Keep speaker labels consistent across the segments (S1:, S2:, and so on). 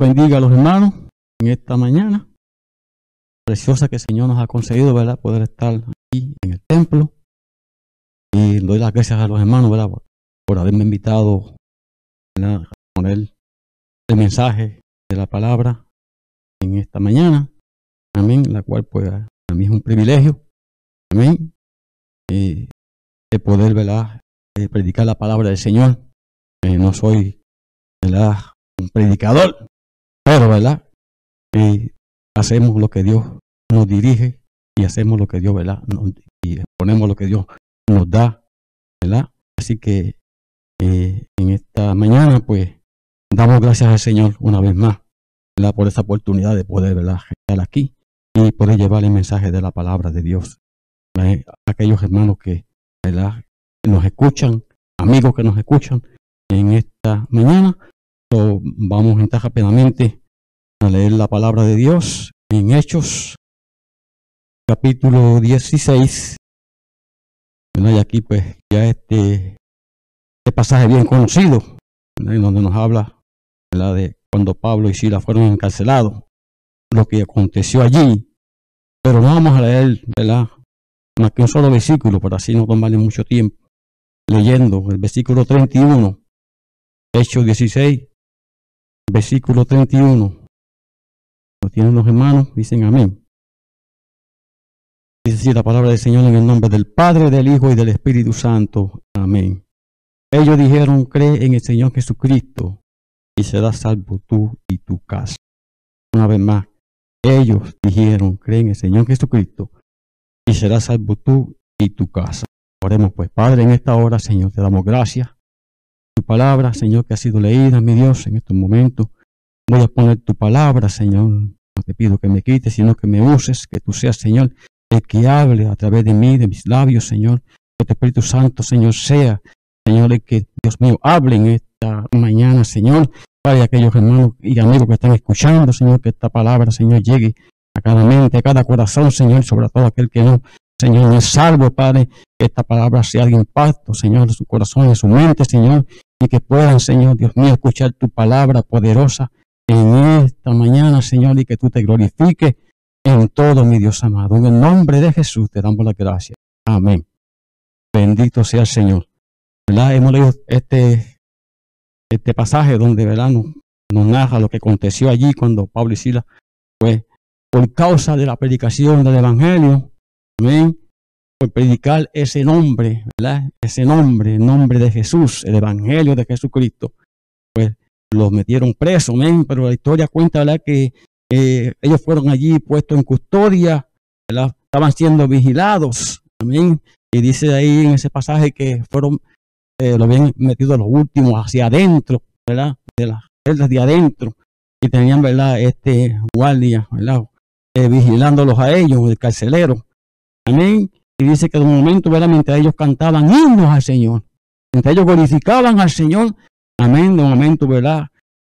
S1: Bendiga a los hermanos en esta mañana preciosa que el Señor nos ha concedido, ¿verdad? Poder estar aquí en el templo y doy las gracias a los hermanos, ¿verdad? Por haberme invitado a poner el mensaje de la palabra en esta mañana. Amén. La cual, pues, a mí es un privilegio. Amén. de poder, ¿verdad? predicar la palabra del Señor. no soy, ¿verdad? Un predicador, pero, ¿verdad? hacemos lo que Dios nos dirige y hacemos lo que Dios, ¿verdad? y ponemos lo que Dios nos da, ¿verdad? Así que eh, en esta mañana, pues, damos gracias al Señor una vez más, ¿verdad? Por esa oportunidad de poder, ¿verdad? Estar aquí y poder llevar el mensaje de la palabra de Dios. A aquellos hermanos que, ¿verdad? nos escuchan, amigos que nos escuchan en esta mañana. Vamos entrar rápidamente a leer la palabra de Dios en Hechos, capítulo 16, y aquí pues ya este, este pasaje bien conocido, donde nos habla de cuando Pablo y Sila fueron encarcelados, lo que aconteció allí. Pero vamos a leer ¿verdad? más que un solo versículo, para así no tomarle mucho tiempo. Leyendo el versículo 31, Hechos 16, versículo 31. Lo tienen los hermanos, dicen amén. Dice así la palabra del Señor en el nombre del Padre, del Hijo y del Espíritu Santo. Amén. Ellos dijeron, cree en el Señor Jesucristo y serás salvo tú y tu casa. Una vez más, ellos dijeron, cree en el Señor Jesucristo y serás salvo tú y tu casa. Oremos pues, Padre, en esta hora, Señor, te damos gracias. Palabra, Señor, que ha sido leída, mi Dios, en estos momentos. Voy a poner tu palabra, Señor. No te pido que me quites, sino que me uses, que tú seas, Señor, el que hable a través de mí, de mis labios, Señor. Que tu Espíritu Santo, Señor, sea, Señor, el que Dios mío hable en esta mañana, Señor. Para aquellos hermanos y amigos que están escuchando, Señor, que esta palabra, Señor, llegue a cada mente, a cada corazón, Señor, sobre todo aquel que no, Señor, no salvo, Padre, que esta palabra sea de impacto, Señor, en su corazón, en su mente, Señor, y que puedan, Señor, Dios mío, escuchar tu palabra poderosa en esta mañana, Señor, y que tú te glorifiques en todo, mi Dios amado. En el nombre de Jesús te damos la gracia. Amén. Bendito sea el Señor. ¿Verdad? Hemos leído este, este pasaje donde ¿verdad? Nos, nos narra lo que aconteció allí cuando Pablo y Sila, pues, por causa de la predicación del Evangelio, amén, por predicar ese nombre, ¿verdad? Ese nombre, el nombre de Jesús, el Evangelio de Jesucristo, pues los metieron presos, amén, pero la historia cuenta, ¿verdad? Que eh, ellos fueron allí puestos en custodia, estaban siendo vigilados. Amén. Y dice ahí en ese pasaje que fueron, eh, lo habían metido los últimos hacia adentro, ¿verdad? De las celdas de adentro. Y tenían, ¿verdad? Este guardia, ¿verdad? Eh, vigilándolos a ellos, el carcelero. Amén. Y dice que de un momento, ¿verdad? Mientras ellos cantaban himnos al Señor, mientras ellos glorificaban al Señor, amén, de un momento, ¿verdad?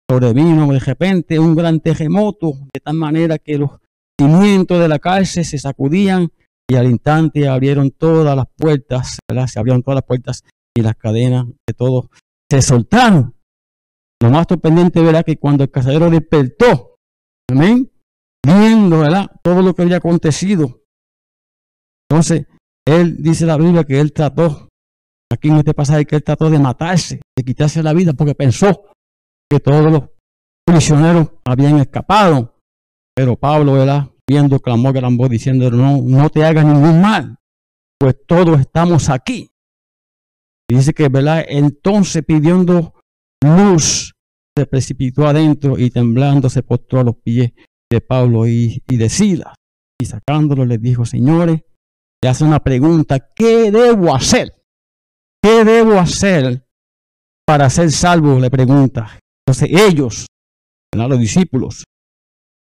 S1: sobrevino de repente un gran terremoto, de tal manera que los cimientos de la cárcel se sacudían y al instante abrieron todas las puertas, se abrieron todas las puertas y las cadenas de todos se soltaron. Lo más sorprendente verá que cuando el cazadero despertó, amén, viendo ¿verdad? todo lo que había acontecido, entonces él dice la Biblia que él trató aquí en este pasaje que él trató de matarse, de quitarse la vida porque pensó que todos los prisioneros habían escapado. Pero Pablo, ¿verdad? Viendo, clamó gran voz diciendo, no, no te hagas ningún mal, pues todos estamos aquí. Y dice que, ¿verdad? Entonces pidiendo luz, se precipitó adentro y temblando se postró a los pies de Pablo y, y de Silas. Y sacándolo les dijo, señores, le hace una pregunta, ¿qué debo hacer? ¿Qué debo hacer para ser salvo? Le pregunta. Entonces ellos, los discípulos,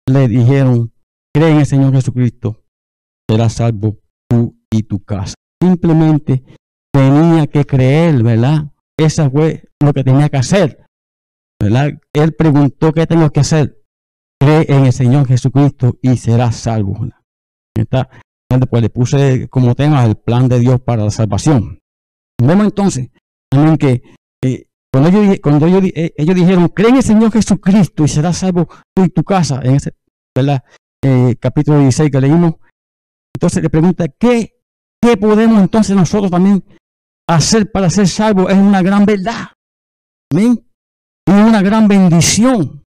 S1: le dijeron, cree en el Señor Jesucristo, serás salvo tú y tu casa. Simplemente tenía que creer, ¿verdad? Esa fue lo que tenía que hacer. ¿verdad? Él preguntó, ¿qué tengo que hacer? Cree en el Señor Jesucristo y serás salvo. Está, pues le puse como tema el plan de Dios para la salvación. Vemos entonces también que eh, cuando, ellos, cuando eh, ellos, dijeron, cree en el Señor Jesucristo y serás salvo tú y tu casa, en ese. Eh, capítulo 16 que leímos, entonces le pregunta, ¿qué, ¿qué podemos entonces nosotros también hacer para ser salvos? Es una gran verdad. Amén. Es una gran bendición.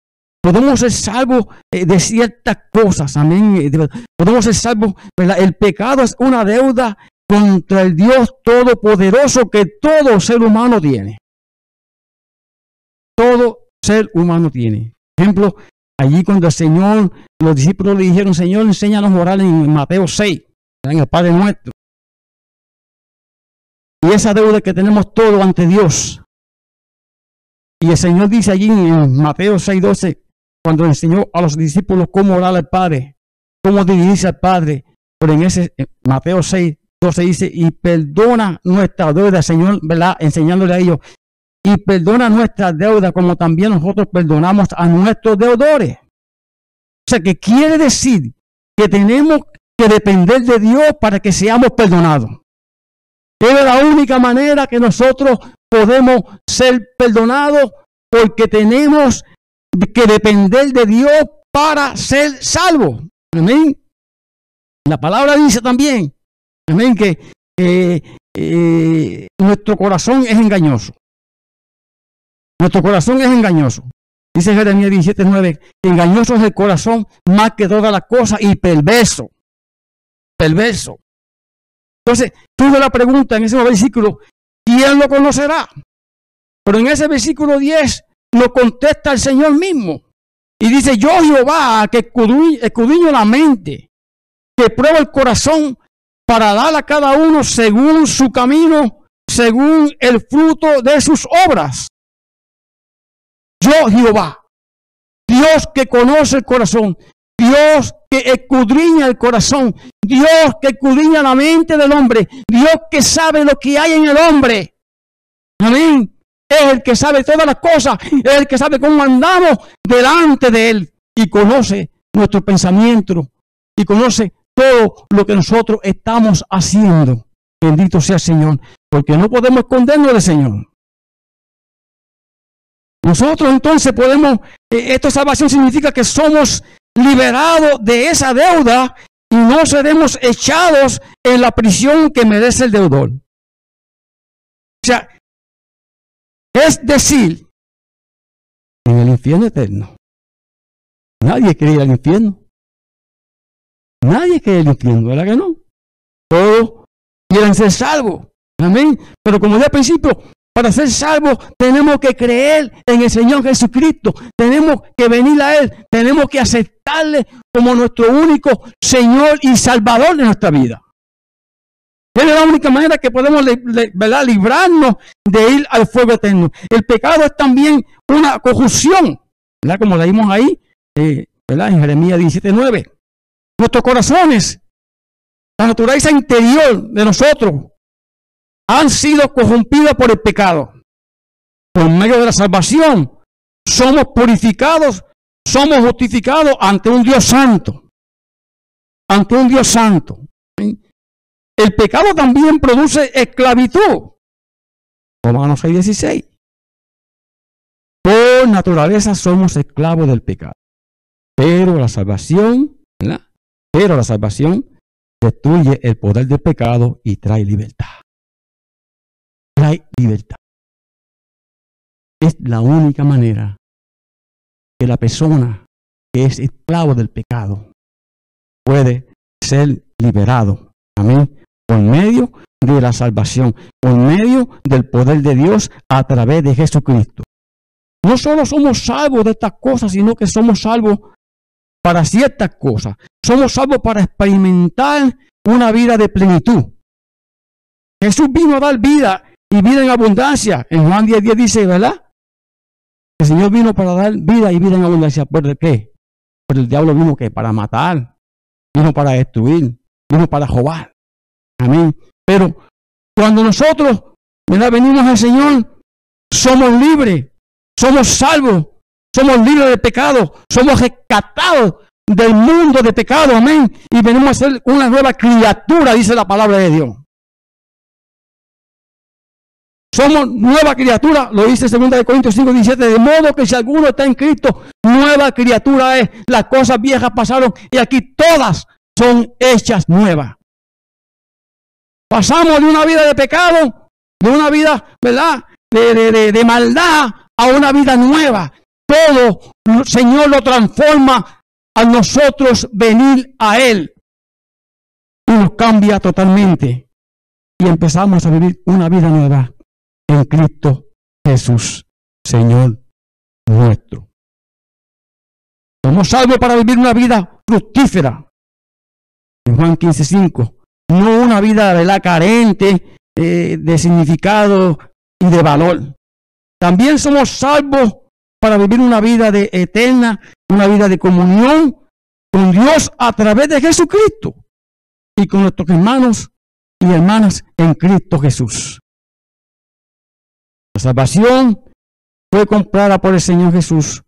S1: Podemos ser salvos de ciertas cosas. Amén. Podemos ser salvos. El pecado es una deuda contra el Dios Todopoderoso que todo ser humano tiene. Todo ser humano tiene. Por ejemplo, allí cuando el Señor, los discípulos le dijeron, Señor, enséñanos a orar en Mateo 6, en el Padre nuestro. Y esa deuda que tenemos todo ante Dios. Y el Señor dice allí en Mateo 6, 12, cuando enseñó a los discípulos cómo orar al Padre, cómo dirigirse al Padre, pero en ese Mateo 6, se dice, y perdona nuestra deuda, Señor, ¿verdad? Enseñándole a ellos, y perdona nuestra deuda como también nosotros perdonamos a nuestros deudores. O sea, que quiere decir que tenemos que depender de Dios para que seamos perdonados. Es la única manera que nosotros podemos ser perdonados porque tenemos que depender de Dios para ser salvos. Amén. La palabra dice también Amén, que eh, nuestro corazón es engañoso. Nuestro corazón es engañoso. Dice Jeremías 17:9, engañoso es el corazón más que todas las cosas y perverso. Perverso. Entonces, tuve la pregunta en ese versículo, ¿quién lo conocerá? Pero en ese versículo 10 lo contesta el Señor mismo. Y dice, yo Jehová, que escudriño la mente, que prueba el corazón para dar a cada uno según su camino, según el fruto de sus obras. Yo, Jehová, Dios que conoce el corazón, Dios que escudriña el corazón, Dios que escudriña la mente del hombre, Dios que sabe lo que hay en el hombre. Amén. Es el que sabe todas las cosas, es el que sabe cómo andamos delante de Él y conoce nuestro pensamiento y conoce todo lo que nosotros estamos haciendo. Bendito sea el Señor, porque no podemos escondernos del Señor. Nosotros entonces podemos, eh, esta salvación significa que somos liberados de esa deuda y no seremos echados en la prisión que merece el deudor. O sea, es decir, en el infierno eterno. Nadie quiere ir al infierno. Nadie quiere el infierno, ¿verdad que no? Todos quieren ser salvos. Amén. Pero como dije al principio, para ser salvos tenemos que creer en el Señor Jesucristo. Tenemos que venir a Él. Tenemos que aceptarle como nuestro único Señor y Salvador de nuestra vida. Es la única manera que podemos librarnos de ir al fuego eterno. El pecado es también una conjunción, ¿verdad? como leímos ahí eh, ¿verdad? en Jeremías 17.9. Nuestros corazones, la naturaleza interior de nosotros, han sido corrompidos por el pecado. Por medio de la salvación, somos purificados, somos justificados ante un Dios santo. Ante un Dios santo. El pecado también produce esclavitud. Romanos 6:16. Por naturaleza somos esclavos del pecado. Pero la salvación ¿verdad? Pero la salvación destruye el poder del pecado y trae libertad. trae libertad. Es la única manera que la persona que es esclavo del pecado puede ser liberado. Amén. Por medio de la salvación, por medio del poder de Dios a través de Jesucristo. No solo somos salvos de estas cosas, sino que somos salvos para ciertas cosas. Somos salvos para experimentar una vida de plenitud. Jesús vino a dar vida y vida en abundancia. En Juan 10, 10 dice, ¿verdad? El Señor vino para dar vida y vida en abundancia. ¿Por qué? Por el diablo vino que para matar, vino para destruir, vino para robar. Amén. Pero cuando nosotros venimos al Señor, somos libres, somos salvos, somos libres de pecado, somos rescatados del mundo de pecado, amén. Y venimos a ser una nueva criatura, dice la palabra de Dios. Somos nueva criatura, lo dice 2 Corintios 5, 17, de modo que si alguno está en Cristo, nueva criatura es. Las cosas viejas pasaron y aquí todas son hechas nuevas. Pasamos de una vida de pecado, de una vida, ¿verdad? De, de maldad a una vida nueva. Todo, Señor, lo transforma a nosotros venir a Él. Y nos cambia totalmente. Y empezamos a vivir una vida nueva en Cristo Jesús, Señor nuestro. Somos salvos para vivir una vida fructífera. En Juan 15:5. No una vida la carente eh, de significado y de valor. También somos salvos para vivir una vida de eterna, una vida de comunión con Dios a través de Jesucristo y con nuestros hermanos y hermanas en Cristo Jesús. La salvación fue comprada por el Señor Jesús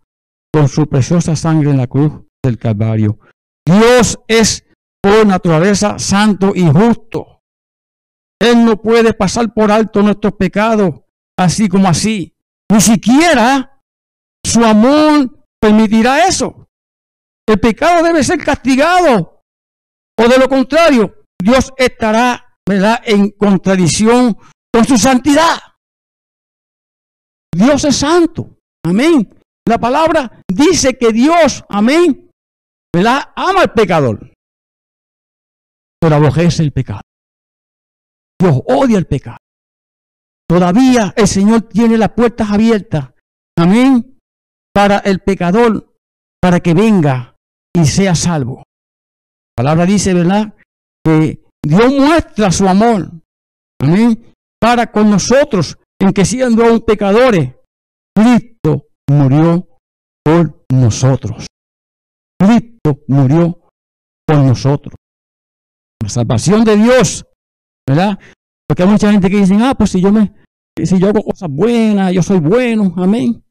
S1: con su preciosa sangre en la cruz del Calvario. Dios es por naturaleza santo y justo. Él no puede pasar por alto nuestros pecados así como así. Ni siquiera su amor permitirá eso. El pecado debe ser castigado. O de lo contrario, Dios estará ¿verdad? en contradicción con su santidad. Dios es santo. Amén. La palabra dice que Dios, amén, ¿verdad? Ama al pecador. Pero aborrece el pecado. Dios odia el pecado. Todavía el Señor tiene las puertas abiertas. Amén. Para el pecador, para que venga y sea salvo. La palabra dice, ¿verdad? Que Dios muestra su amor. Amén. Para con nosotros en que siendo aún pecadores, Cristo murió por nosotros. Cristo murió por nosotros. Salvación de Dios, ¿verdad? Porque hay mucha gente que dice, ah, pues si yo me, si yo hago cosas buenas, yo soy bueno, amén.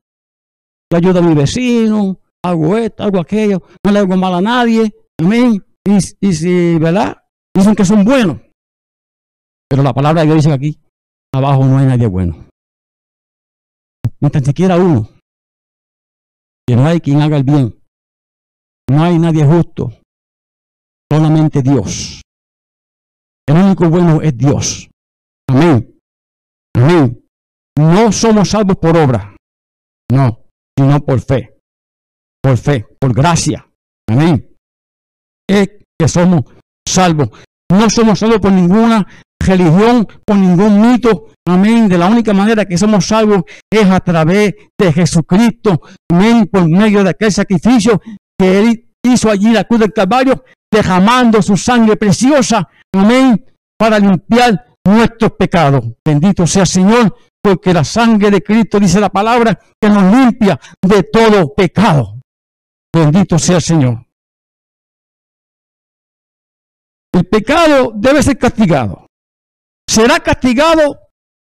S1: Yo ayudo a mi vecino, hago esto, hago aquello, no le hago mal a nadie, amén. Y, y si, ¿verdad? Dicen que son buenos. Pero la palabra de Dios dice aquí, abajo no hay nadie bueno. Ni tan siquiera uno. Que no hay quien haga el bien. No hay nadie justo. Solamente Dios. El único bueno es Dios. Amén. Amén. No somos salvos por obra. No, sino por fe. Por fe, por gracia. Amén. Es que somos salvos. No somos salvos por ninguna religión, por ningún mito. Amén. De la única manera que somos salvos es a través de Jesucristo. Amén. Por medio de aquel sacrificio que Él hizo allí la cruz del Calvario, derramando su sangre preciosa. Amén. Para limpiar nuestros pecados. Bendito sea Señor, porque la sangre de Cristo dice la palabra que nos limpia de todo pecado. Bendito sea el Señor. El pecado debe ser castigado será castigado,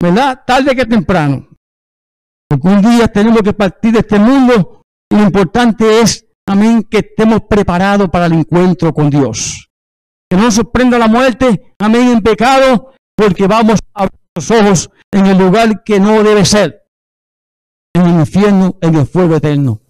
S1: ¿verdad? Tarde que temprano. Porque un día tenemos que partir de este mundo y lo importante es, amén, que estemos preparados para el encuentro con Dios. Que no sorprenda la muerte, amén, en pecado, porque vamos a abrir los ojos en el lugar que no debe ser, en el infierno, en el fuego eterno.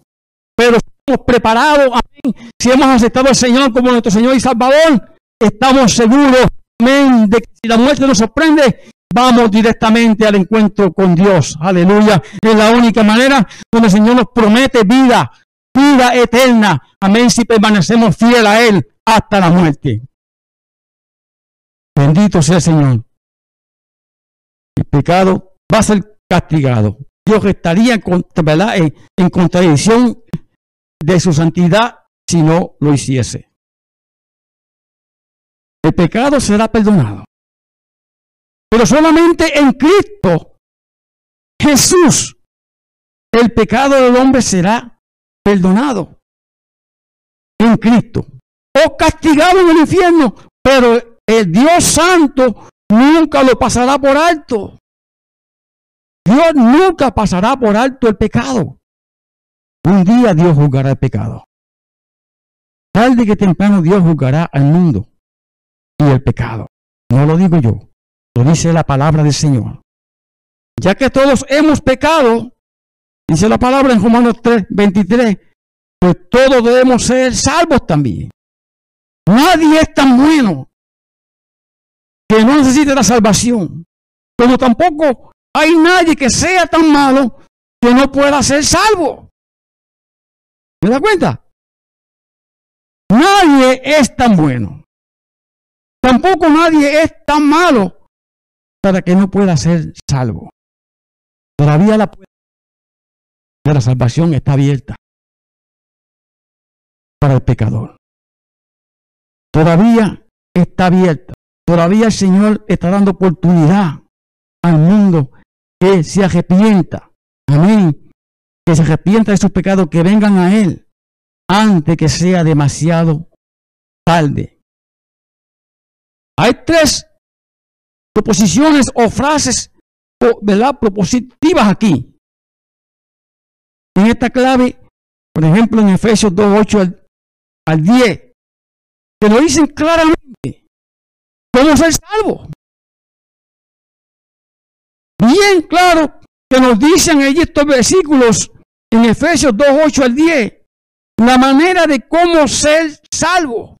S1: Pero estamos preparados, amén, si hemos aceptado al Señor como nuestro Señor y Salvador, estamos seguros Amén. De que si la muerte nos sorprende, vamos directamente al encuentro con Dios. Aleluya. Es la única manera donde el Señor nos promete vida, vida eterna. Amén. Si permanecemos fieles a Él hasta la muerte. Bendito sea el Señor. El pecado va a ser castigado. Dios estaría en, en contradicción de su santidad si no lo hiciese. El pecado será perdonado. Pero solamente en Cristo, Jesús, el pecado del hombre será perdonado. En Cristo. O castigado en el infierno. Pero el Dios Santo nunca lo pasará por alto. Dios nunca pasará por alto el pecado. Un día Dios juzgará el pecado. Tarde que temprano Dios juzgará al mundo y el pecado. No lo digo yo, lo dice la palabra del Señor. Ya que todos hemos pecado, dice la palabra en Romanos 3, 23, pues todos debemos ser salvos también. Nadie es tan bueno que no necesite la salvación, como tampoco hay nadie que sea tan malo que no pueda ser salvo. ¿Me da cuenta? Nadie es tan bueno. Tampoco nadie es tan malo para que no pueda ser salvo. Todavía la puerta de la salvación está abierta para el pecador. Todavía está abierta. Todavía el Señor está dando oportunidad al mundo que se arrepienta. Amén. Que se arrepienta de sus pecados, que vengan a Él antes que sea demasiado tarde. Hay tres proposiciones o frases ¿verdad? propositivas aquí. En esta clave, por ejemplo, en Efesios 2, 8 al, al 10, que lo dicen claramente. ¿Cómo ser salvo? bien claro que nos dicen allí estos versículos en Efesios 2, 8 al 10, la manera de cómo ser salvo.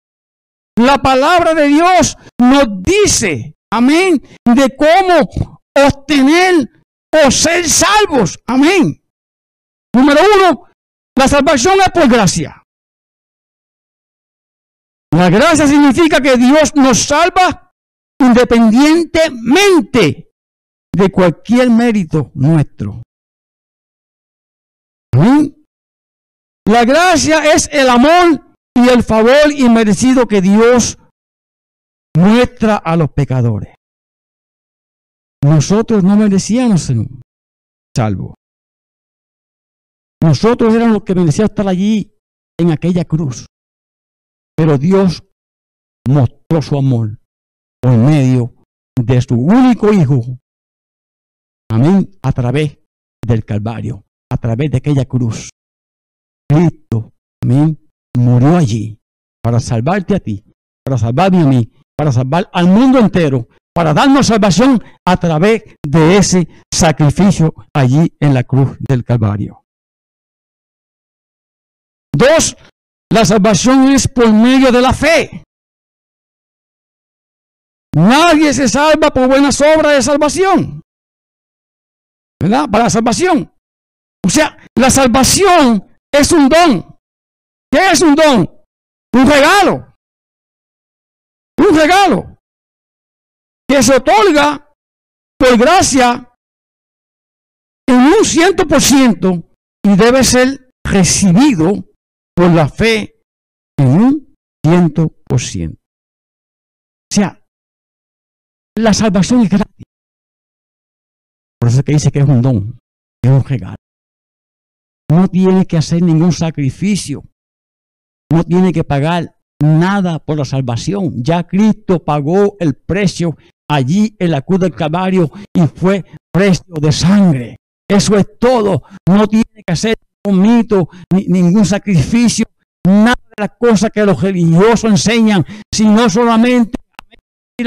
S1: La palabra de Dios nos dice, amén, de cómo obtener o ser salvos. Amén. Número uno, la salvación es por gracia. La gracia significa que Dios nos salva independientemente de cualquier mérito nuestro. La gracia es el amor y el favor inmerecido que Dios muestra a los pecadores. Nosotros no merecíamos ser salvo. Nosotros éramos los que merecíamos estar allí en aquella cruz. Pero Dios mostró su amor por medio de su único Hijo, Amén. A través del Calvario, a través de aquella cruz. Cristo, amén, murió allí para salvarte a ti, para salvarme a mí, para salvar al mundo entero, para darnos salvación a través de ese sacrificio allí en la cruz del Calvario. Dos, la salvación es por medio de la fe. Nadie se salva por buenas obras de salvación. ¿verdad? Para la salvación. O sea, la salvación es un don. ¿Qué es un don? Un regalo. Un regalo que se otorga por gracia en un ciento por ciento y debe ser recibido por la fe en un ciento por ciento. La salvación es gratis. Por eso es que dice que es un don, es un regalo. No tiene que hacer ningún sacrificio. No tiene que pagar nada por la salvación. Ya Cristo pagó el precio allí en la cruz del Calvario y fue precio de sangre. Eso es todo. No tiene que hacer un mito, ni, ningún sacrificio, nada de las cosas que los religiosos enseñan, sino solamente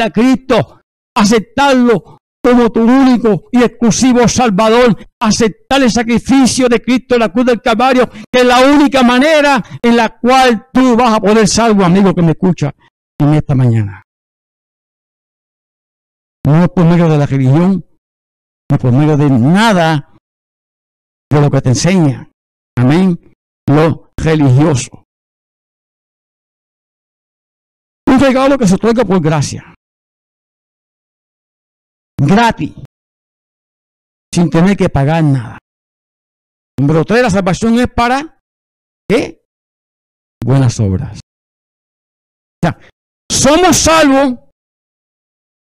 S1: a Cristo, aceptarlo como tu único y exclusivo Salvador, aceptar el sacrificio de Cristo en la cruz del Calvario, que es la única manera en la cual tú vas a poder salvo, amigo que me escucha en esta mañana. No por medio de la religión, no por medio de nada de lo que te enseña. Amén. Lo religioso. Un regalo que se otorga por gracia. Gratis. Sin tener que pagar nada. Número tres, la salvación es para ¿qué? Buenas obras. O somos salvos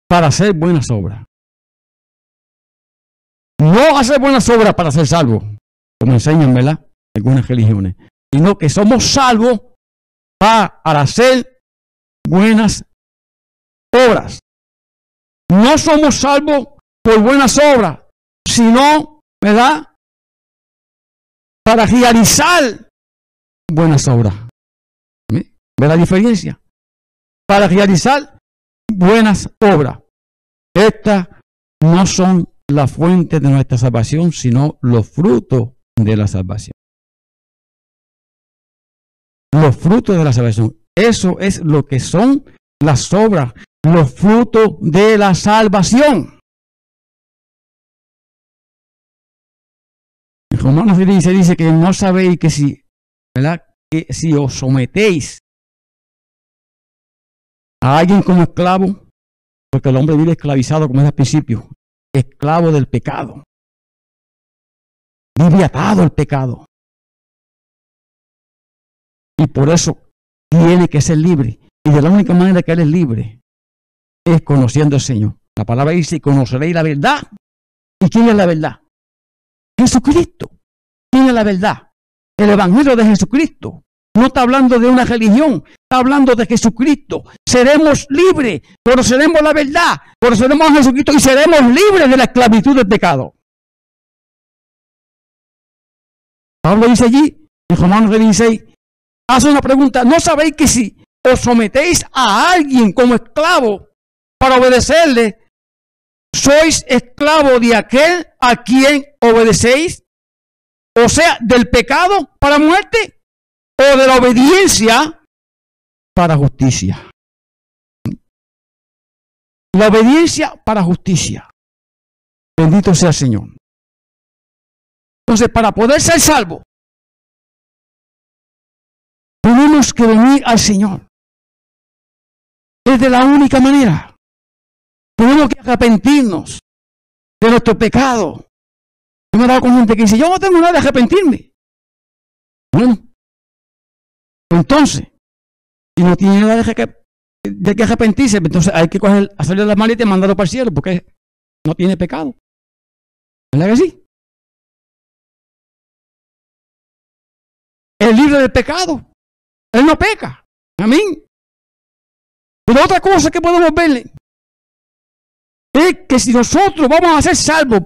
S1: para hacer buenas obras. No hacer buenas obras para ser salvos, como enseñan, ¿verdad? Algunas religiones, sino que somos salvos para hacer buenas obras. No somos salvos por buenas obras, sino, ¿verdad? Para realizar buenas obras. ¿Ve la diferencia? Para realizar buenas obras. Estas no son la fuente de nuestra salvación, sino los frutos de la salvación. Los frutos de la salvación. Eso es lo que son las obras, los frutos de la salvación. Romanos dice que no sabéis que si, ¿verdad? Que si os sometéis a alguien como esclavo, porque el hombre vive esclavizado, como es al principio, esclavo del pecado. Vive atado al pecado. Y por eso tiene que ser libre. Y de la única manera que él es libre es conociendo al Señor. La palabra dice, conoceréis la verdad. ¿Y quién es la verdad? Jesucristo. ¿Quién es la verdad? El Evangelio de Jesucristo. No está hablando de una religión, está hablando de Jesucristo. Seremos libres, conoceremos la verdad, conoceremos a Jesucristo y seremos libres de la esclavitud del pecado. Pablo dice allí, en Romanos 16, hace una pregunta, ¿no sabéis que si os sometéis a alguien como esclavo para obedecerle, sois esclavo de aquel a quien obedecéis? O sea, del pecado para muerte o de la obediencia para justicia. La obediencia para justicia. Bendito sea el Señor. Entonces, para poder ser salvo, tenemos que venir al Señor. Es de la única manera. Tenemos que arrepentirnos de nuestro pecado. Yo me he dado con que dice, yo no tengo nada de arrepentirme. Bueno, entonces, si no tiene nada de que, arrepentirse, entonces hay que coger, hacerle la maleta y mandarlo para el cielo, porque no tiene pecado. ¿Verdad que sí? Es libre del pecado. Él no peca. Amén. Pero otra cosa que podemos verle es que si nosotros vamos a ser salvos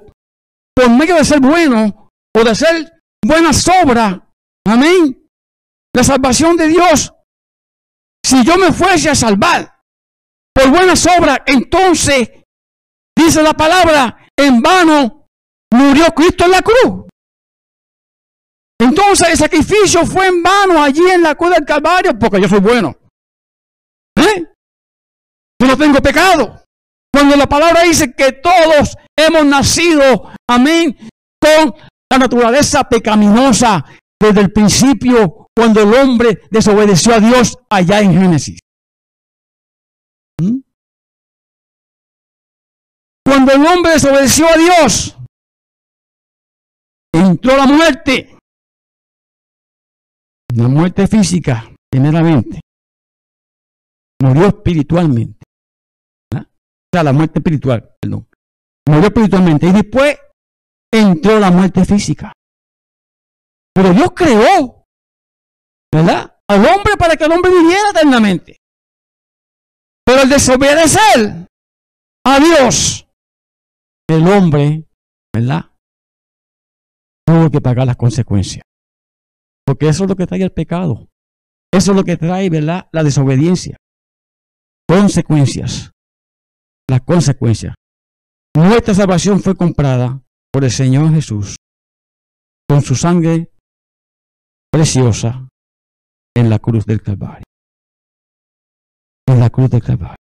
S1: por medio de ser buenos o de hacer buenas obras, amén, la salvación de Dios. Si yo me fuese a salvar por buenas obras, entonces, dice la palabra, en vano murió Cristo en la cruz. Entonces el sacrificio fue en vano allí en la cruz del Calvario porque yo soy bueno. ¿Eh? Yo no tengo pecado. Cuando la palabra dice que todos hemos nacido, amén, con la naturaleza pecaminosa desde el principio cuando el hombre desobedeció a Dios allá en Génesis. ¿Mm? Cuando el hombre desobedeció a Dios, entró la muerte. La muerte física, primeramente. Murió espiritualmente. La muerte espiritual, perdón. Murió espiritualmente. Y después entró la muerte física. Pero Dios creó ¿verdad? Al hombre para que el hombre viviera eternamente. Pero el desobedecer a Dios, el hombre, ¿verdad? Tuvo que pagar las consecuencias. Porque eso es lo que trae el pecado. Eso es lo que trae, ¿verdad? La desobediencia. Consecuencias. Las consecuencias. Nuestra salvación fue comprada por el Señor Jesús con su sangre preciosa en la cruz del Calvario. En la cruz del Calvario.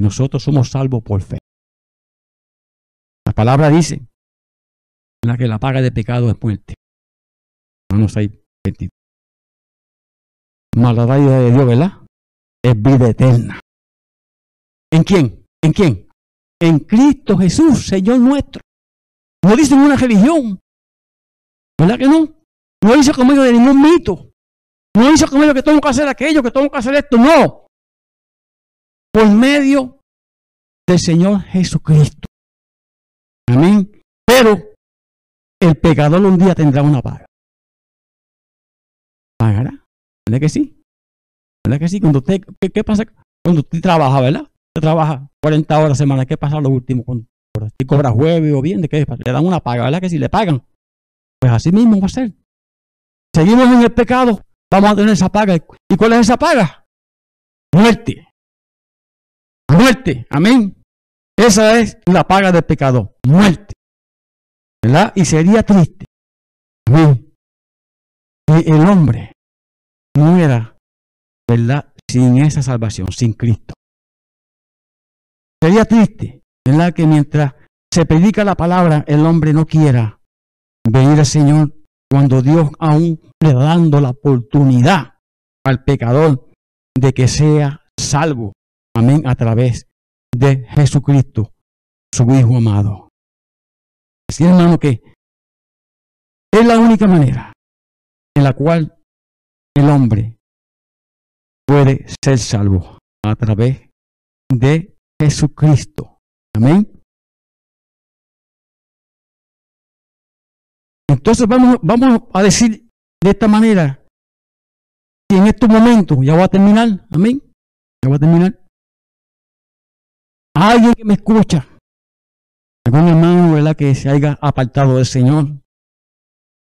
S1: Nosotros somos salvos por fe. palabra dice la que la paga de pecado es muerte. Romanos 6, 22. Mas la de Dios, ¿verdad? Es vida eterna. ¿En quién? ¿En quién? En Cristo Jesús, Señor nuestro. No dice en una religión. ¿Verdad que no? No dice conmigo de ningún mito. No dice conmigo que tengo que hacer aquello, que tengo que hacer esto. No. Por medio del Señor Jesucristo. Amén. Pero el pecador un día tendrá una paga. ¿Pagará? ¿Verdad que sí? ¿Verdad que sí? Cuando usted, ¿qué, pasa cuando usted trabaja, verdad? Trabaja 40 horas a semana, ¿qué pasa lo último? Cuando usted cobra jueves o bien, ¿de qué? Le dan una paga, ¿verdad que si le pagan? Pues así mismo va a ser. Seguimos en el pecado, vamos a tener esa paga. ¿Y cuál es esa paga? Muerte. Muerte. Amén. Esa es la paga del pecado. Muerte. ¿Verdad? Y sería triste. Amén. El hombre muera, ¿verdad? Sin esa salvación, sin Cristo. Sería triste, ¿verdad? Que mientras se predica la palabra, el hombre no quiera venir al Señor cuando Dios aún le da dando la oportunidad al pecador de que sea salvo. Amén, a través de Jesucristo, su Hijo amado. Así hermano que es la única manera en la cual el hombre puede ser salvo a través de Jesucristo. Amén. Entonces vamos, vamos a decir de esta manera, y en estos momentos, ya voy a terminar, amén, ya a terminar. Alguien que me escucha, algún hermano, ¿verdad? Que se haya apartado del Señor,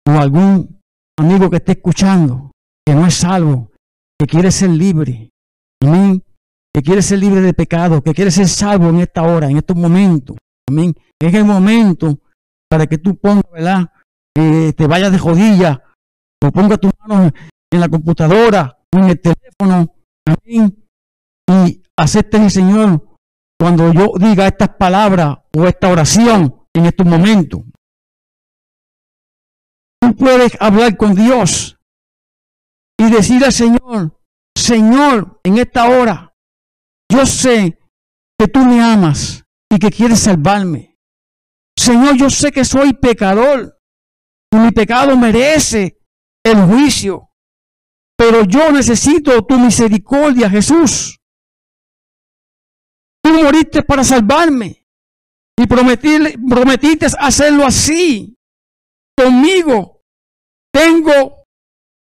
S1: o algún amigo que esté escuchando, que no es salvo, que quiere ser libre, amén, que quiere ser libre de pecado, que quiere ser salvo en esta hora, en estos momentos, amén. Es el momento para que tú pongas, ¿verdad? Eh, te vayas de jodilla o ponga tu mano en la computadora en el teléfono, amén, y aceptes el Señor cuando yo diga estas palabras o esta oración en estos momentos. Tú puedes hablar con Dios y decir al Señor, Señor, en esta hora, yo sé que tú me amas y que quieres salvarme. Señor, yo sé que soy pecador mi pecado merece el juicio, pero yo necesito tu misericordia, Jesús. Tú moriste para salvarme y prometiste hacerlo así conmigo. Tengo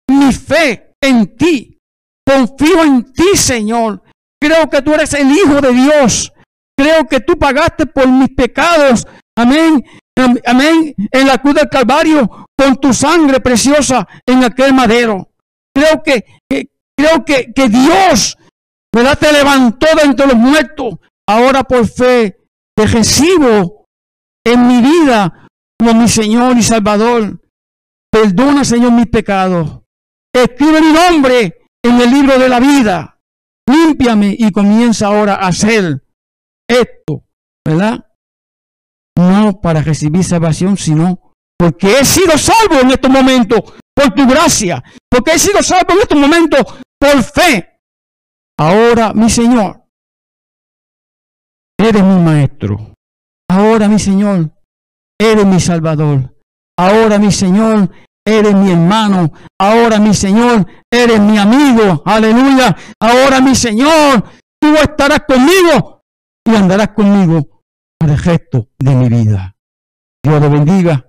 S1: mi fe en ti. Confío en ti, Señor. Creo que tú eres el Hijo de Dios. Creo que tú pagaste por mis pecados. Amén. Amén. En la cruz del Calvario con tu sangre preciosa en aquel madero. Creo que, creo que, Dios ¿verdad? te levantó de entre los muertos. Ahora por fe te recibo en mi vida como mi Señor y Salvador. Perdona, Señor, mis pecados. Escribe mi nombre en el libro de la vida. Límpiame y comienza ahora a hacer esto, ¿verdad? no para recibir salvación, sino porque he sido salvo en estos momentos por tu gracia, porque he sido salvo en estos momentos por fe. Ahora, mi Señor, eres mi maestro. Ahora, mi Señor, eres mi Salvador. Ahora, mi Señor, eres mi hermano. Ahora, mi Señor, eres mi amigo. Aleluya. Ahora, mi Señor, tú estarás conmigo y andarás conmigo para el resto de mi vida. Dios le bendiga,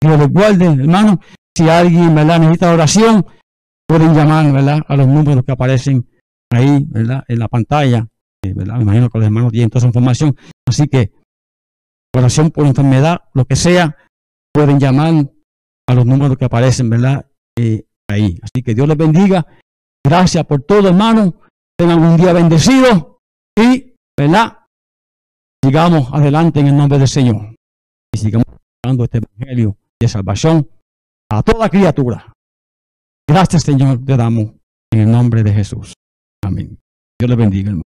S1: Dios le guarde, hermano. Si alguien ¿verdad? necesita oración, pueden llamar ¿verdad? a los números que aparecen ahí ¿verdad? en la pantalla. Eh, ¿verdad? Me imagino que los hermanos tienen toda esa información. Así que oración por enfermedad, lo que sea, pueden llamar a los números que aparecen ¿verdad? Eh, ahí. Así que Dios les bendiga. Gracias por todo, hermano. Tengan un día bendecido y, ¿verdad? sigamos adelante en el nombre del Señor y sigamos dando este evangelio de salvación a toda criatura. Gracias, Señor, te damos en el nombre de Jesús. Amén. Dios le bendiga, hermano.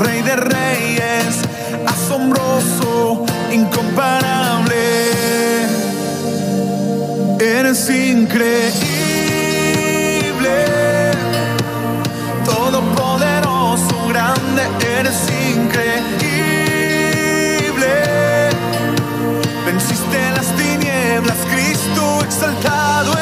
S2: Rey de Reyes, asombroso, incomparable. Eres increíble, todopoderoso, grande, eres increíble. Venciste las tinieblas, Cristo exaltado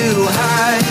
S3: you high.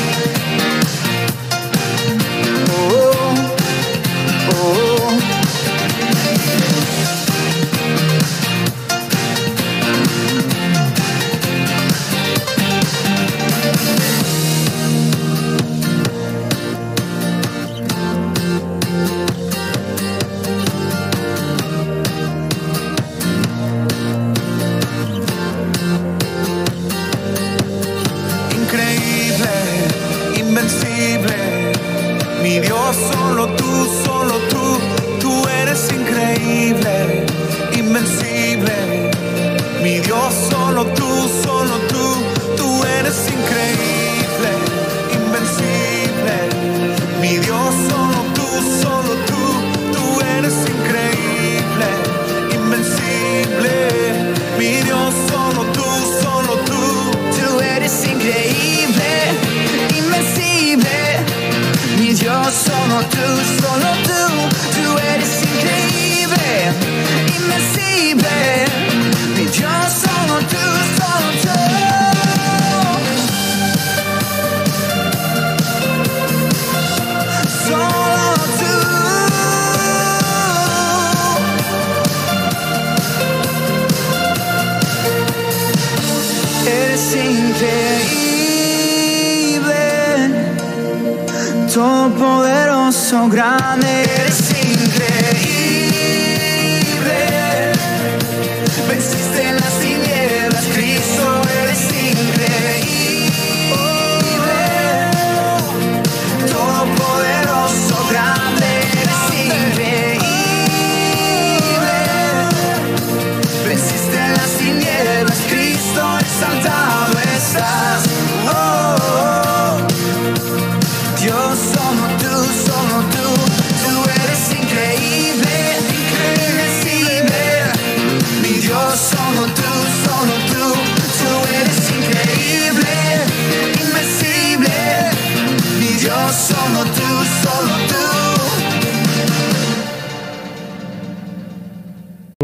S3: Todopoderoso, grande.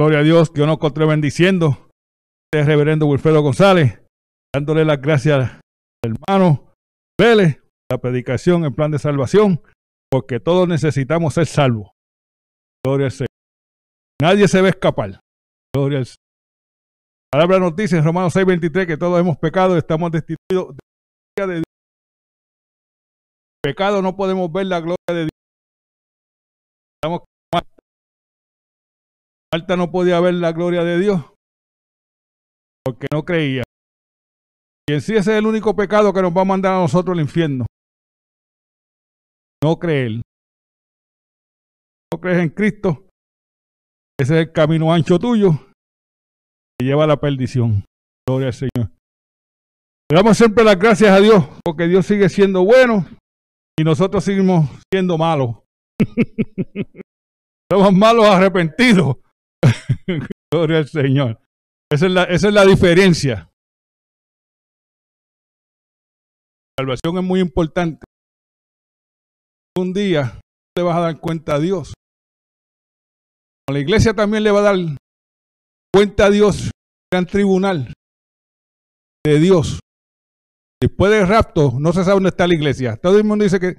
S4: Gloria a Dios, yo nos encontré bendiciendo. Este es reverendo Wilfredo González, dándole las gracias al hermano Vélez, la predicación en plan de salvación, porque todos necesitamos ser salvos. Gloria al Señor. Nadie se a escapar. Gloria al Señor. Palabra noticia en Romanos 6:23 que todos hemos pecado estamos destituidos de la gloria de Dios. Pecado no podemos ver la gloria de Dios. Estamos No podía ver la gloria de Dios porque no creía. Y en sí ese es el único pecado que nos va a mandar a nosotros al infierno. No creer. No crees en Cristo. Ese es el camino ancho tuyo que lleva a la perdición. Gloria al Señor. Le damos siempre las gracias a Dios porque Dios sigue siendo bueno y nosotros seguimos siendo malos. Somos malos arrepentidos. Gloria al Señor. Esa es la, esa es la diferencia. salvación es muy importante. Un día te vas a dar cuenta a Dios La iglesia también le va a dar cuenta a Dios, gran tribunal de Dios. Después del rapto, no se sabe dónde está la iglesia. Todo el mundo dice que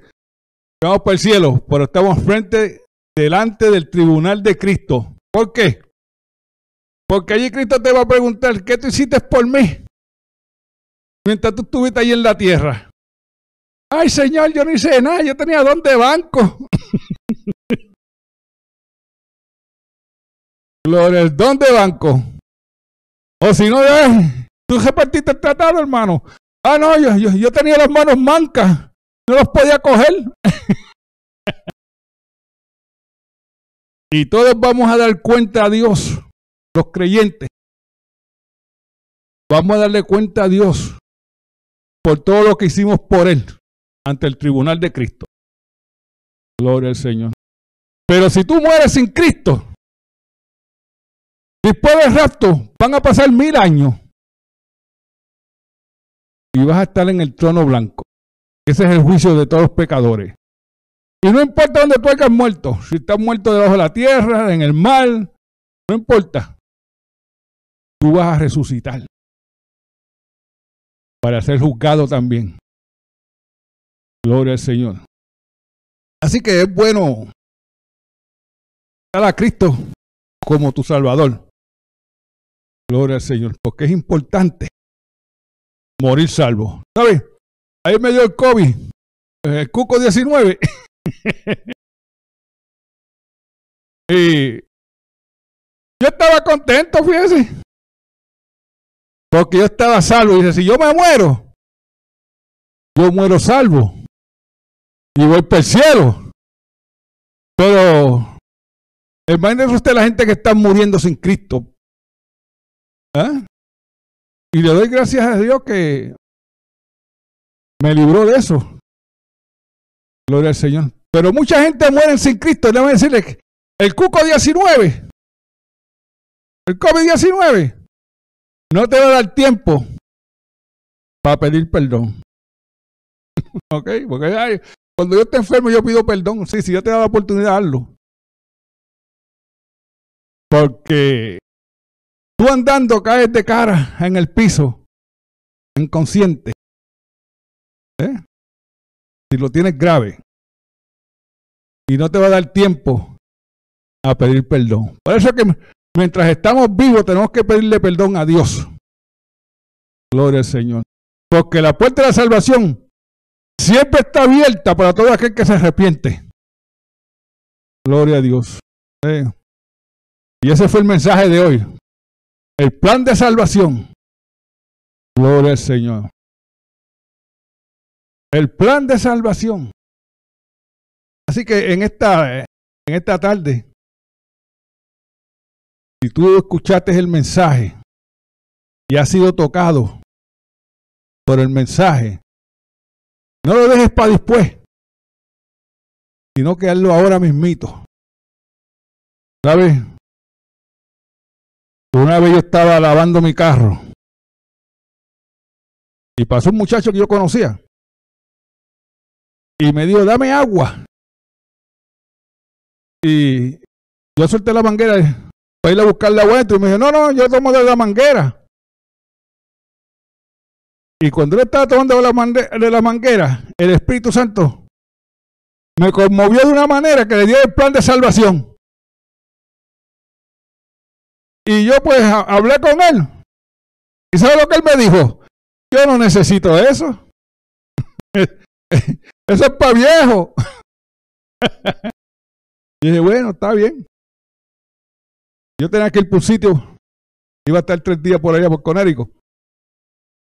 S4: vamos para el cielo, pero estamos frente, delante del tribunal de Cristo. ¿Por qué? Porque allí Cristo te va a preguntar, ¿qué tú hiciste por mí? Mientras tú estuviste ahí en la tierra. Ay, Señor, yo no hice nada, yo tenía don de banco. Gloria, el don de banco. O si no, tú repartiste el tratado, hermano. Ah, no, yo, tenía las manos mancas. No los podía coger. y todos vamos a dar cuenta a Dios, los creyentes. Vamos a darle cuenta a Dios por todo lo que hicimos por Él ante el tribunal de Cristo. Gloria al Señor. Pero si tú mueres sin Cristo, después del rapto van a pasar mil años y vas a estar en el trono blanco. Ese es el juicio de todos los pecadores. Y no importa dónde tú hayas muerto, si estás muerto debajo de la tierra, en el mar, no importa. Tú vas a resucitar para ser juzgado también. Gloria al Señor. Así que es bueno dar a Cristo como tu Salvador. Gloria al Señor, porque es importante morir salvo. ¿Sabes? Ahí me dio el COVID, el cuco 19. y yo estaba contento, fíjese. Porque yo estaba salvo. Dice, si yo me muero, yo muero salvo. Y voy para el cielo. Pero, imagínese usted la gente que está muriendo sin Cristo. ¿Ah? Y le doy gracias a Dios que me libró de eso. Gloria al Señor. Pero mucha gente muere sin Cristo. Le voy a decirle el cuco 19, el COVID-19, no te va a dar tiempo para pedir perdón. ¿Ok? Porque cuando yo esté enfermo yo pido perdón. Sí, si yo te da la oportunidad, hazlo. Porque tú andando caes de cara en el piso, inconsciente. ¿Eh? Si lo tienes grave. Y no te va a dar tiempo a pedir perdón. Por eso es que mientras estamos vivos tenemos que pedirle perdón a Dios. Gloria al Señor. Porque la puerta de la salvación siempre está abierta para todo aquel que se arrepiente. Gloria a Dios. ¿Eh? Y ese fue el mensaje de hoy. El plan de salvación. Gloria al Señor. El plan de salvación. Así que en esta, en esta tarde, si tú escuchaste el mensaje y has sido tocado por el mensaje, no lo dejes para después, sino que hazlo ahora mismito. ¿Sabes? Una vez yo estaba lavando mi carro y pasó un muchacho que yo conocía y me dijo, dame agua. Y yo solté la manguera para ir a buscar la agua y me dijo, no, no, yo tomo de la manguera. Y cuando él estaba tomando de la, de la manguera, el Espíritu Santo me conmovió de una manera que le dio el plan de salvación. Y yo pues hablé con él. ¿Y sabe lo que él me dijo? Yo no necesito eso. eso es para viejo. y dije, bueno, está bien. Yo tenía que ir por sitio. Iba a estar tres días por allá por Conérico.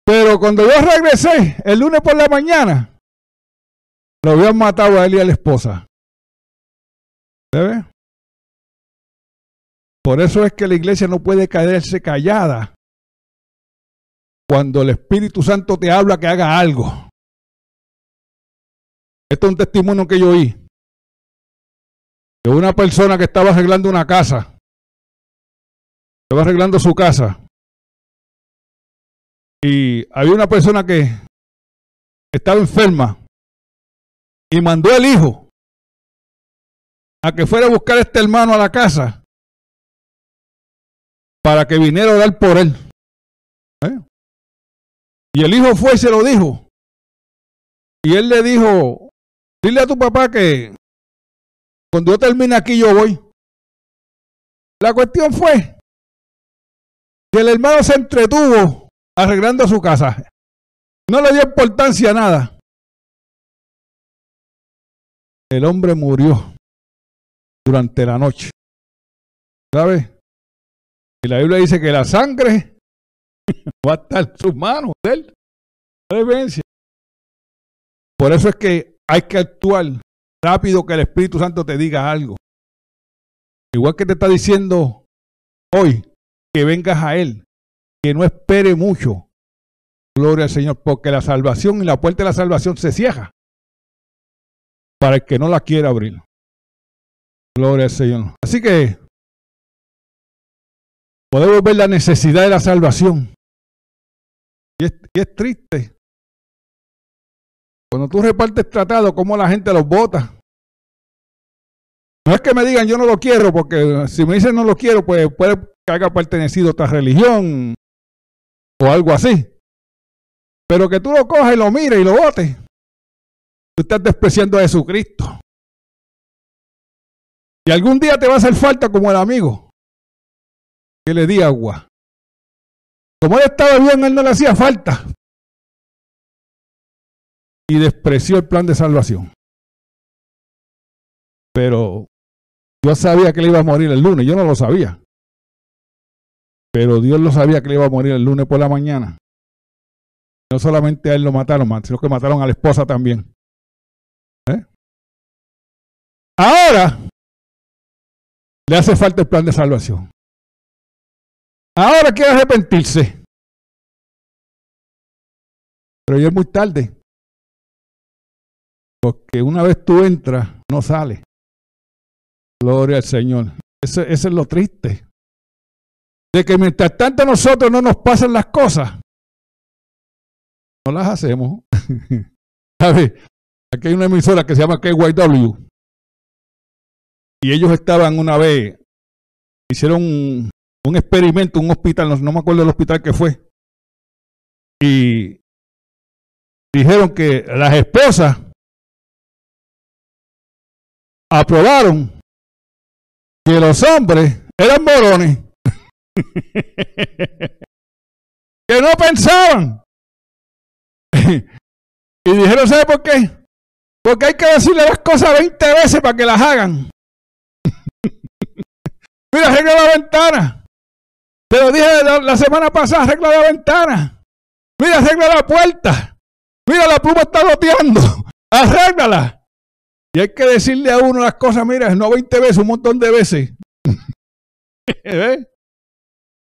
S4: Pero cuando yo regresé, el lunes por la mañana, lo habían matado a él y a la esposa. ¿Se Por eso es que la iglesia no puede caerse callada cuando el Espíritu Santo te habla que haga algo. Esto es un testimonio que yo oí. Una persona que estaba arreglando una casa. Estaba arreglando su casa. Y había una persona que estaba enferma y mandó al hijo a que fuera a buscar a este hermano a la casa para que viniera a orar por él. ¿Eh? Y el hijo fue y se lo dijo. Y él le dijo, dile a tu papá que cuando yo termine aquí yo voy. La cuestión fue que el hermano se entretuvo arreglando su casa. No le dio importancia a nada. El hombre murió durante la noche. ¿Sabe? Y la Biblia dice que la sangre va a estar en sus manos de. Por eso es que hay que actuar rápido que el Espíritu Santo te diga algo. Igual que te está diciendo hoy que vengas a Él, que no espere mucho. Gloria al Señor, porque la salvación y la puerta de la salvación se cierra para el que no la quiera abrir. Gloria al Señor. Así que podemos ver la necesidad de la salvación. Y es, triste. Cuando tú repartes tratado, cómo la gente los vota. No es que me digan yo no lo quiero, porque si me dicen no lo quiero, pues puede que haya pertenecido a otra religión o algo así. Pero que tú lo cojas y lo mires y lo votes. Tú estás despreciando a Jesucristo. Y algún día te va a hacer falta como el amigo que le di agua. Como él estaba bien, él no le hacía falta. Y despreció el plan de salvación. Pero yo sabía que le iba a morir el lunes, yo no lo sabía. Pero Dios lo sabía que le iba a morir el lunes por la mañana. No solamente a él lo mataron, sino que mataron a la esposa también. ¿Eh? Ahora le hace falta el plan de salvación. Ahora quiere arrepentirse. Pero ya es muy tarde. Porque una vez tú entras, no sales. Gloria al Señor. Eso, es lo triste. De que mientras tanto nosotros no nos pasan las cosas, no las hacemos. ¿Sabes? Aquí hay una emisora que se llama KYW. Y ellos estaban una vez, hicieron un, un experimento, un hospital, no, me acuerdo del hospital que fue. Y dijeron que las esposas aprobaron que los hombres eran morones. que no pensaban. y dijeron, ¿sabe por qué? Porque hay que decirle las cosas 20 veces para que las hagan. Mira, arregla la ventana. Te lo dije la, semana pasada, arregla la ventana. Mira, arregla la puerta. Mira, la pluma está goteando. Arréglala. Y hay que decirle a uno las cosas, mira, no 20 veces, un montón de veces.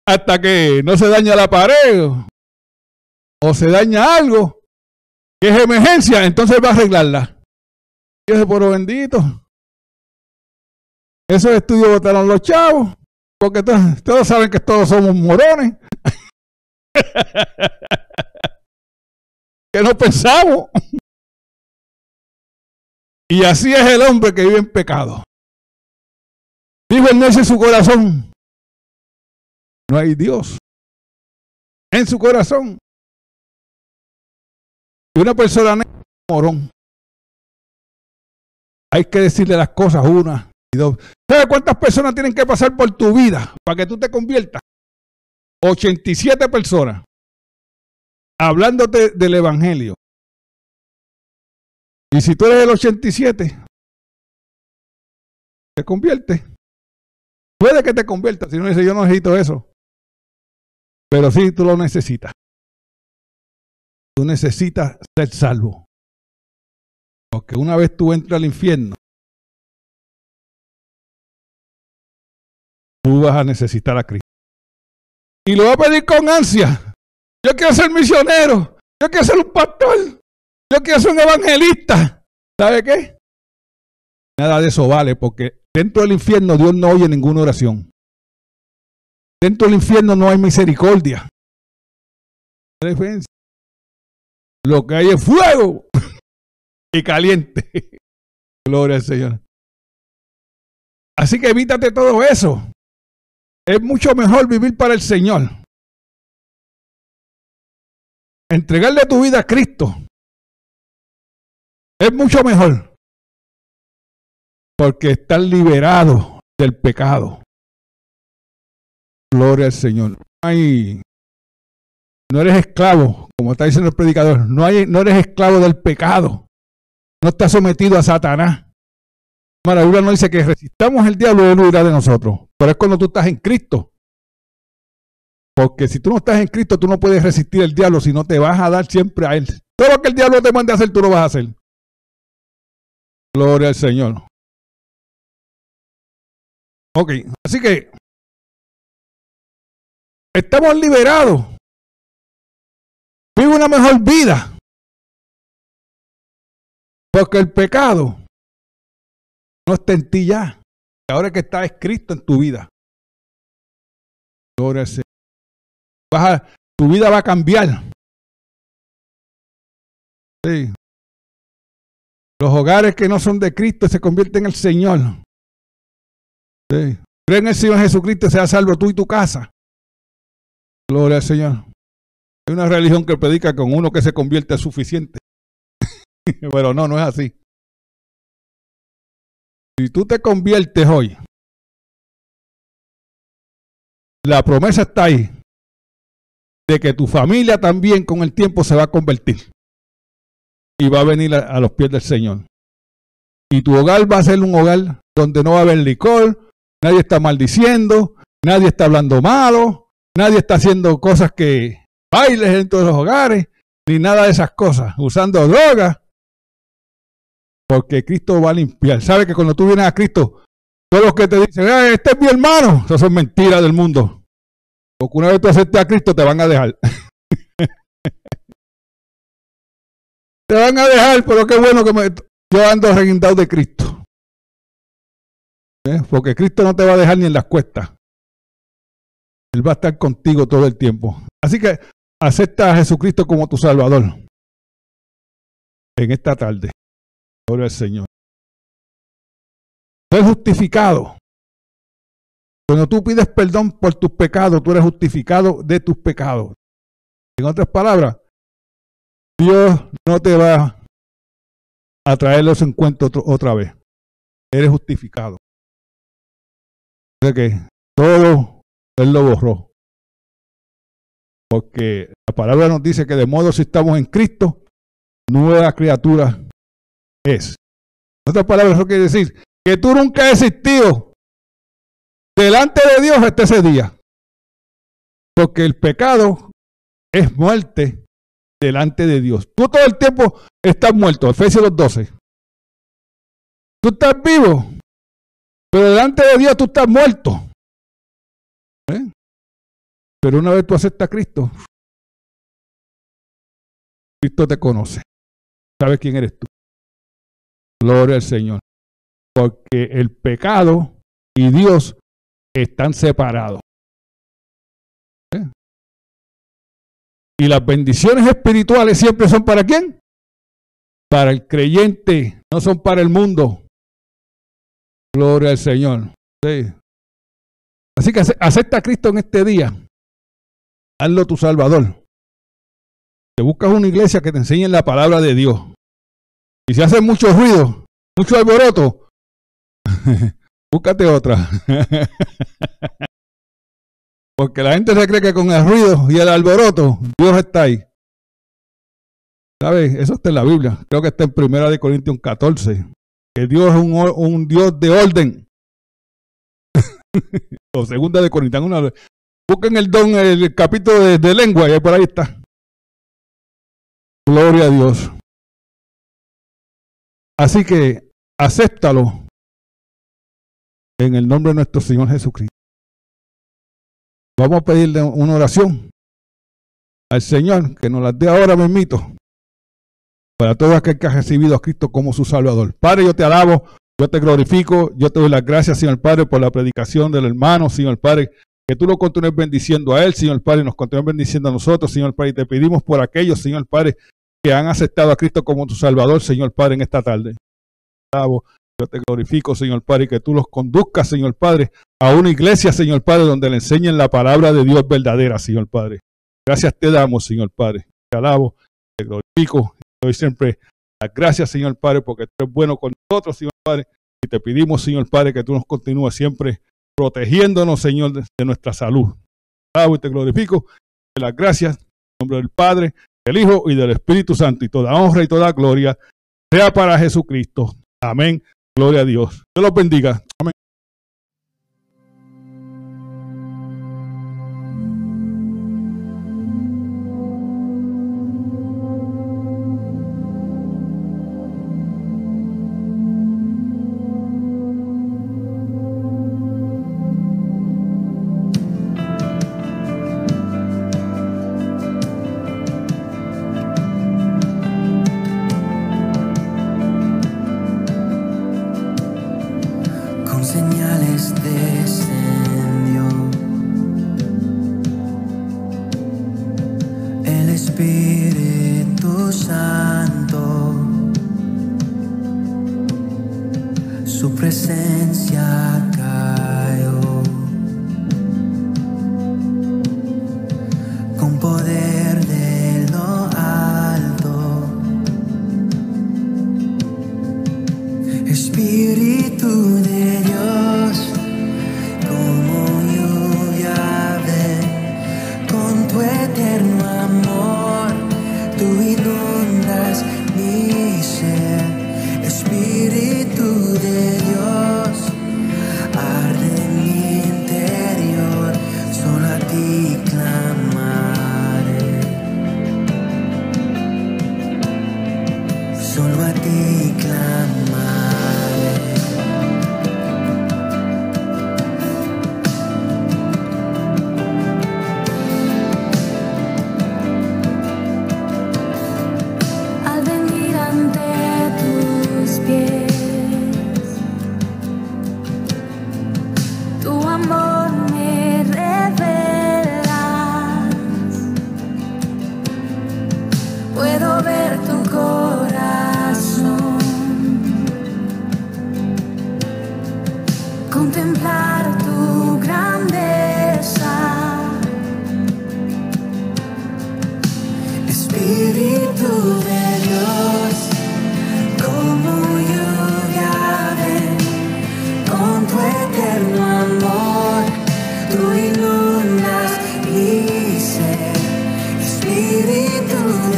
S4: Hasta que no se daña la pared o se daña algo que es emergencia, entonces va a arreglarla. Dios por bendito. Esos estudios votaron los chavos, porque todos, saben que todos somos morones. que no pensamos. Y así es el hombre que vive en pecado. Dijo en ese su corazón. No hay Dios. En su corazón. Y una persona morón. Hay que decirle las cosas una y dos. ¿Sabes cuántas personas tienen que pasar por tu vida para que tú te conviertas? 87 personas. Hablándote del Evangelio. Y si tú eres el 87, te convierte. Puede que te conviertas. Si no dice yo no necesito eso. Pero sí, tú lo necesitas. Tú necesitas ser salvo. Porque una vez tú entras al infierno, tú vas a necesitar a Cristo. Y lo va a pedir con ansia. Yo quiero ser misionero. Yo quiero ser un pastor. Yo quiero ser un evangelista. ¿Sabe qué? Nada de eso vale porque dentro del infierno Dios no oye ninguna oración. Dentro del infierno no hay misericordia. Lo que hay es fuego y caliente. Gloria al Señor. Así que evítate todo eso. Es mucho mejor vivir para el Señor. Entregarle tu vida a Cristo. Es mucho mejor. Porque estás liberado del pecado. Gloria al Señor. Ay, no eres esclavo, como está diciendo el predicador. No, hay, no eres esclavo del pecado. No estás sometido a Satanás. La Biblia no dice que resistamos el diablo y él huirá de nosotros. Pero es cuando tú estás en Cristo. Porque si tú no estás en Cristo, tú no puedes resistir el diablo, si no te vas a dar siempre a él. Todo lo que el diablo te mande a hacer, tú lo vas a hacer. Gloria al Señor. Ok, así que estamos liberados. Vive una mejor vida. Porque el pecado no está en ti ya. Ahora que está escrito en tu vida. Gloria al Señor. tu vida va a cambiar. Sí. Los hogares que no son de Cristo se convierten en el Señor. Sí. Creen en el Señor Jesucristo, sea salvo tú y tu casa. Gloria al Señor. Hay una religión que predica con uno que se convierte es suficiente. Pero no, no es así. Si tú te conviertes hoy, la promesa está ahí de que tu familia también con el tiempo se va a convertir y va a venir a, los pies del Señor. Y tu hogar va a ser un hogar donde no va a haber licor, nadie está maldiciendo, nadie está hablando malo, nadie está haciendo cosas que bailes en todos los hogares, ni nada de esas cosas, usando drogas. Porque Cristo va a limpiar. ¿Sabe que cuando tú vienes a Cristo, todos los que te dicen, este es mi hermano, eso son mentiras del mundo. Porque una vez tú aceptes a Cristo, te van a dejar. te van a dejar, pero qué bueno que me, yo ando reguindado de Cristo. ¿Eh? Porque Cristo no te va a dejar ni en las cuestas. Él va a estar contigo todo el tiempo. Así que acepta a Jesucristo como tu Salvador en esta tarde. Gloria al Señor. Ser justificado. Cuando tú pides perdón por tus pecados, tú eres justificado de tus pecados. En otras palabras, Dios no te va a traer los encuentros otra vez. Eres justificado. O sea que todo Él lo borró. Porque la palabra nos dice que de modo si estamos en Cristo, nueva criatura es. En otras palabras, eso quiere decir que tú nunca has existido delante de Dios hasta ese día. Porque el pecado es muerte delante de Dios. Tú todo el tiempo estás muerto. Efesios 2.12. Tú estás vivo, pero delante de Dios tú estás muerto. ¿Eh? Pero una vez tú aceptas a Cristo, Cristo te conoce. Sabe quién eres tú. Gloria al Señor. Porque el pecado y Dios están separados. Y las bendiciones espirituales siempre son para quién? Para el creyente, no son para el mundo. Gloria al Señor. Así que acepta a Cristo en este día. Hazlo tu Salvador. Te buscas una iglesia que te enseñe la palabra de Dios. Y si hace mucho ruido, mucho alboroto, búscate otra. Porque la gente se cree que con el ruido y el alboroto, Dios está ahí. ¿Sabes? Eso está en la Biblia. Creo que está en Primera de Corintios 14. Que Dios es un, Dios de orden. o Segunda de Corintios. Busquen el don, el capítulo de, de lengua, y por ahí está. Gloria a Dios. Así que acéptalo en el nombre de nuestro Señor Jesucristo. Vamos a pedirle una oración al Señor que nos la dé ahora, mismito, para todo aquel que ha recibido a Cristo como su Salvador. Padre, yo te alabo, yo te glorifico, yo te doy las gracias, Señor Padre, por la predicación del hermano, Señor Padre, que tú lo continúes bendiciendo a él, Señor Padre, y nos continúes bendiciendo a nosotros, Señor Padre, y te pedimos por aquellos, Señor Padre, que han aceptado a Cristo como tu Salvador, Señor Padre, en esta tarde.
S3: Yo te glorifico, Señor Padre, y que tú los conduzcas, Señor Padre, a una iglesia, Señor Padre, donde le enseñen la palabra de Dios verdadera, Señor Padre. Gracias te damos, Señor Padre. Te alabo, te glorifico. Te doy siempre las gracias, Señor Padre, porque tú eres bueno con nosotros, Señor Padre. Y te pedimos, Señor Padre, que tú nos continúes siempre protegiéndonos, Señor, de, nuestra salud. Te alabo y te glorifico. Te las gracias en nombre del Padre, del Hijo y del Espíritu Santo. Y toda honra y toda gloria sea para Jesucristo. Amén. Gloria a Dios. Dios los bendiga.
S5: Espíritu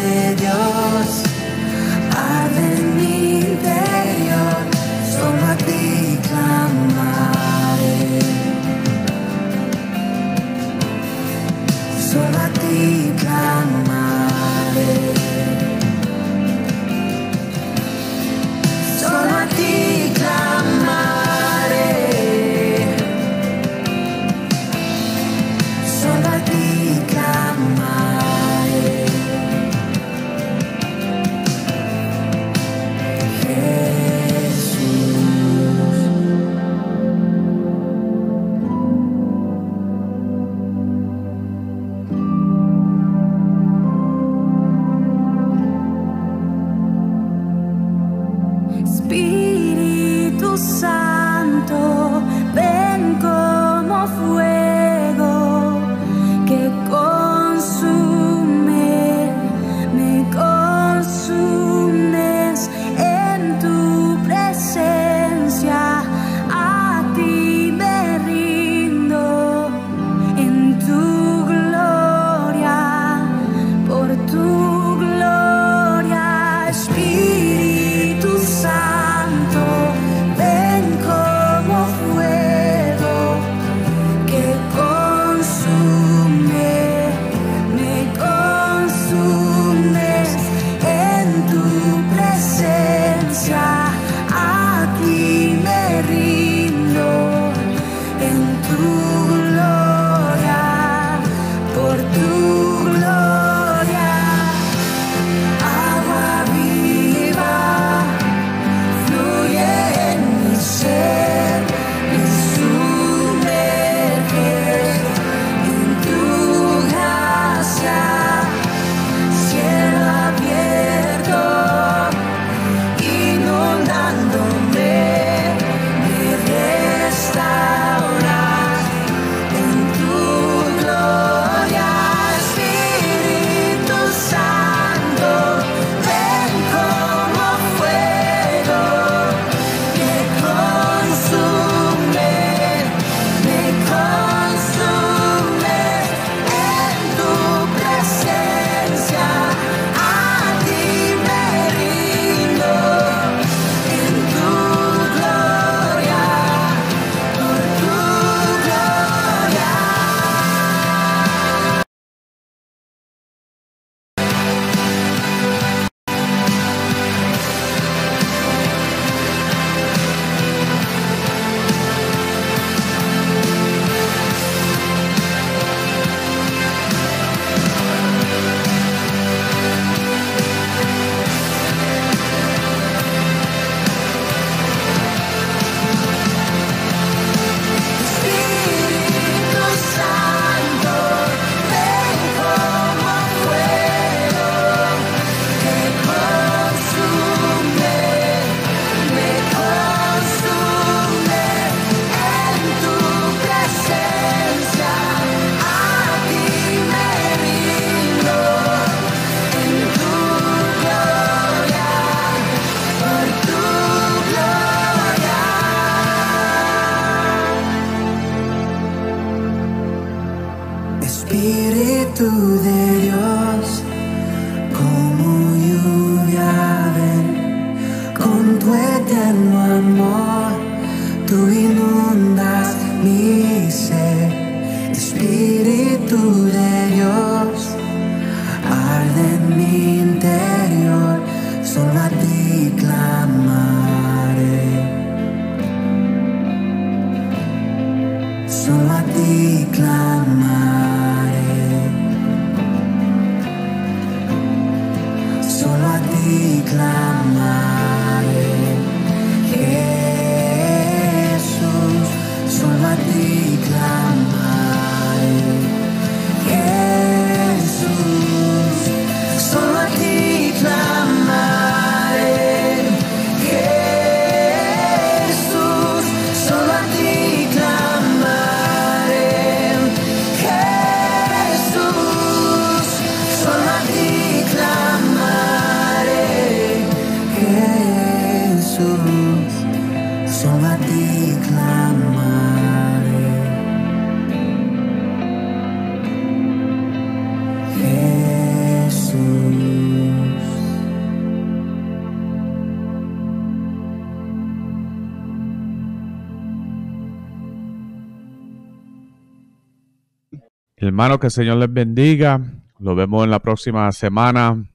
S6: que el Señor les bendiga. Lo vemos en la próxima semana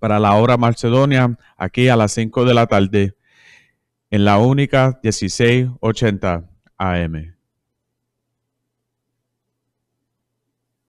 S6: para la hora Macedonia, aquí a las 5 de la tarde, en la única 1680 AM.